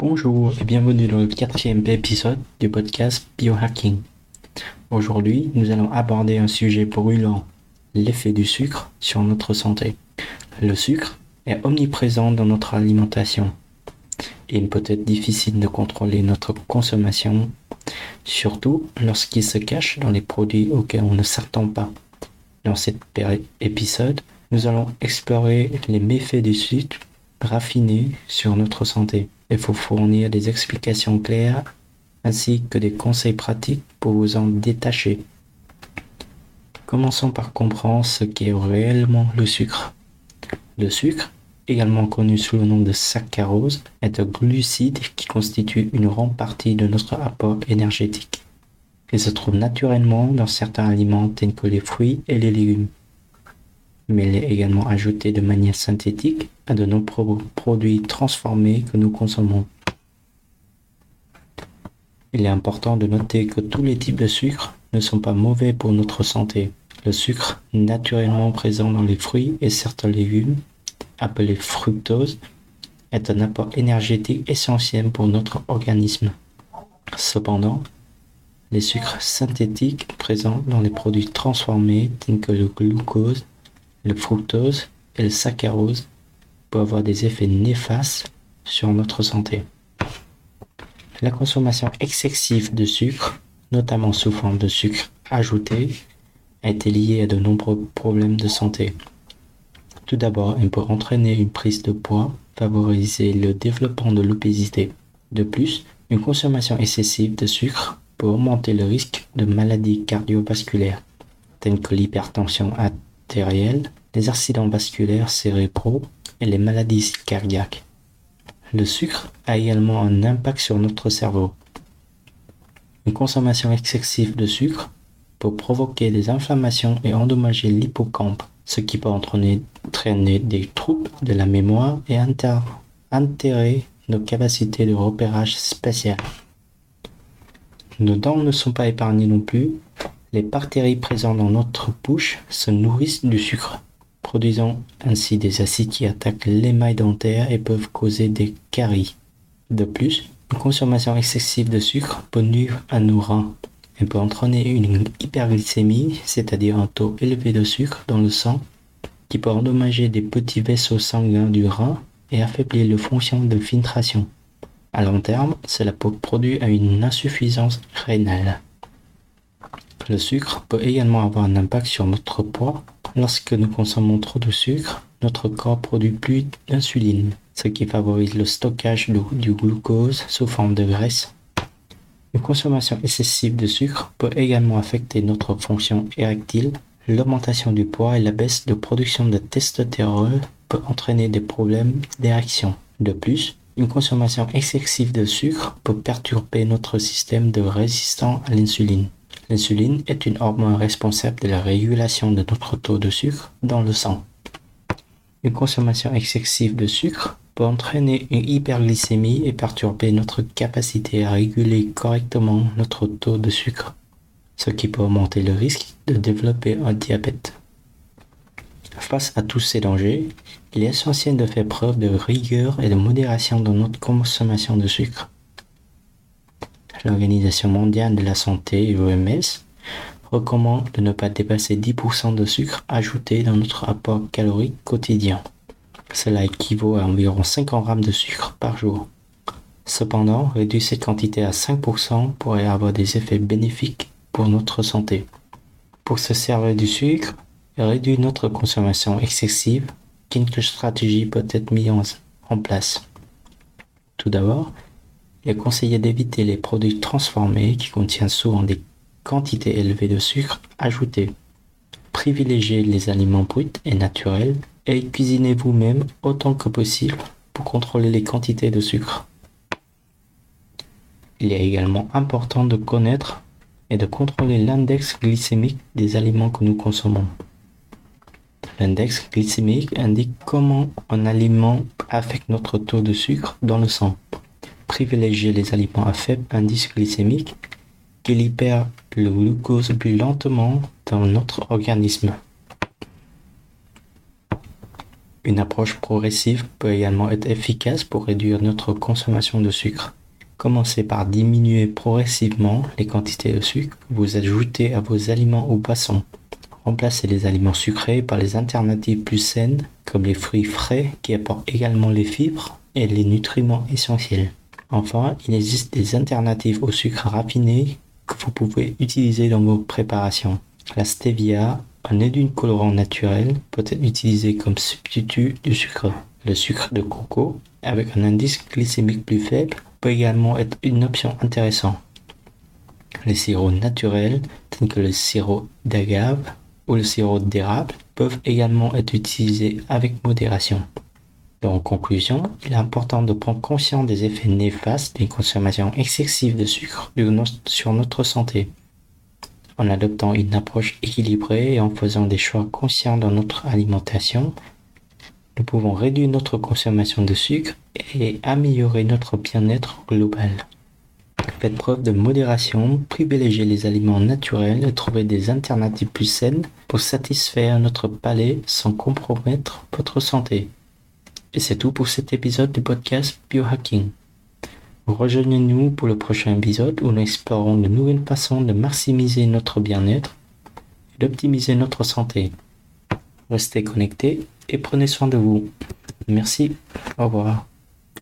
Bonjour et bienvenue dans le quatrième épisode du podcast Biohacking. Aujourd'hui, nous allons aborder un sujet brûlant, l'effet du sucre sur notre santé. Le sucre est omniprésent dans notre alimentation. Il peut être difficile de contrôler notre consommation, surtout lorsqu'il se cache dans les produits auxquels on ne s'attend pas. Dans cet épisode, nous allons explorer les méfaits du sucre raffiné sur notre santé. Il faut fournir des explications claires ainsi que des conseils pratiques pour vous en détacher. Commençons par comprendre ce qu'est réellement le sucre. Le sucre, également connu sous le nom de saccharose, est un glucide qui constitue une grande partie de notre apport énergétique. Il se trouve naturellement dans certains aliments tels que les fruits et les légumes mais il est également ajouté de manière synthétique à de nombreux produits transformés que nous consommons. Il est important de noter que tous les types de sucre ne sont pas mauvais pour notre santé. Le sucre naturellement présent dans les fruits et certains légumes, appelé fructose, est un apport énergétique essentiel pour notre organisme. Cependant, les sucres synthétiques présents dans les produits transformés tels que le glucose le fructose et le saccharose peuvent avoir des effets néfastes sur notre santé. La consommation excessive de sucre, notamment sous forme de sucre ajouté, a été liée à de nombreux problèmes de santé. Tout d'abord, elle peut entraîner une prise de poids, favoriser le développement de l'obésité. De plus, une consommation excessive de sucre peut augmenter le risque de maladies cardiovasculaires, telles que l'hypertension les accidents vasculaires cérébraux et les maladies cardiaques. Le sucre a également un impact sur notre cerveau. Une consommation excessive de sucre peut provoquer des inflammations et endommager l'hippocampe, ce qui peut entraîner, des troubles de la mémoire et altérer nos capacités de repérage spécial. Nos dents ne sont pas épargnées non plus les bactéries présentes dans notre bouche se nourrissent du sucre, produisant ainsi des acides qui attaquent l'émail dentaire et peuvent causer des caries. De plus, une consommation excessive de sucre peut nuire à nos reins. Elle peut entraîner une hyperglycémie, c'est-à-dire un taux élevé de sucre dans le sang, qui peut endommager des petits vaisseaux sanguins du rein et affaiblir le fonction de filtration. À long terme, cela peut produire une insuffisance rénale. Le sucre peut également avoir un impact sur notre poids. Lorsque nous consommons trop de sucre, notre corps produit plus d'insuline, ce qui favorise le stockage du glucose sous forme de graisse. Une consommation excessive de sucre peut également affecter notre fonction érectile. L'augmentation du poids et la baisse de production de testostérone peut entraîner des problèmes d'érection. De plus, une consommation excessive de sucre peut perturber notre système de résistance à l'insuline. L'insuline est une hormone responsable de la régulation de notre taux de sucre dans le sang. Une consommation excessive de sucre peut entraîner une hyperglycémie et perturber notre capacité à réguler correctement notre taux de sucre, ce qui peut augmenter le risque de développer un diabète. Face à tous ces dangers, il est essentiel de faire preuve de rigueur et de modération dans notre consommation de sucre l'Organisation mondiale de la santé, l'OMS, recommande de ne pas dépasser 10% de sucre ajouté dans notre apport calorique quotidien. Cela équivaut à environ 50 grammes de sucre par jour. Cependant, réduire cette quantité à 5% pourrait avoir des effets bénéfiques pour notre santé. Pour se servir du sucre et réduire notre consommation excessive, quelques stratégies peuvent être mises en place. Tout d'abord, il est conseillé d'éviter les produits transformés qui contiennent souvent des quantités élevées de sucre ajouté. Privilégiez les aliments bruts et naturels et cuisinez vous-même autant que possible pour contrôler les quantités de sucre. Il est également important de connaître et de contrôler l'index glycémique des aliments que nous consommons. L'index glycémique indique comment un aliment affecte notre taux de sucre dans le sang privilégier les aliments à faible indice glycémique qui libèrent le glucose plus lentement dans notre organisme. Une approche progressive peut également être efficace pour réduire notre consommation de sucre. Commencez par diminuer progressivement les quantités de sucre que vous ajoutez à vos aliments ou boissons. Remplacez les aliments sucrés par les alternatives plus saines comme les fruits frais qui apportent également les fibres et les nutriments essentiels. Enfin, il existe des alternatives au sucre raffiné que vous pouvez utiliser dans vos préparations. La stevia, un édulcorant naturel, peut être utilisé comme substitut du sucre. Le sucre de coco, avec un indice glycémique plus faible, peut également être une option intéressante. Les sirops naturels, tels que le sirop d'agave ou le sirop d'érable, peuvent également être utilisés avec modération. En conclusion, il est important de prendre conscience des effets néfastes d'une consommation excessive de sucre sur notre santé. En adoptant une approche équilibrée et en faisant des choix conscients dans notre alimentation, nous pouvons réduire notre consommation de sucre et améliorer notre bien-être global. Faites preuve de modération, privilégiez les aliments naturels et trouvez des alternatives plus saines pour satisfaire notre palais sans compromettre votre santé. Et c'est tout pour cet épisode du podcast Biohacking. Rejoignez-nous pour le prochain épisode où nous explorons de nouvelles façons de maximiser notre bien-être et d'optimiser notre santé. Restez connectés et prenez soin de vous. Merci. Au revoir.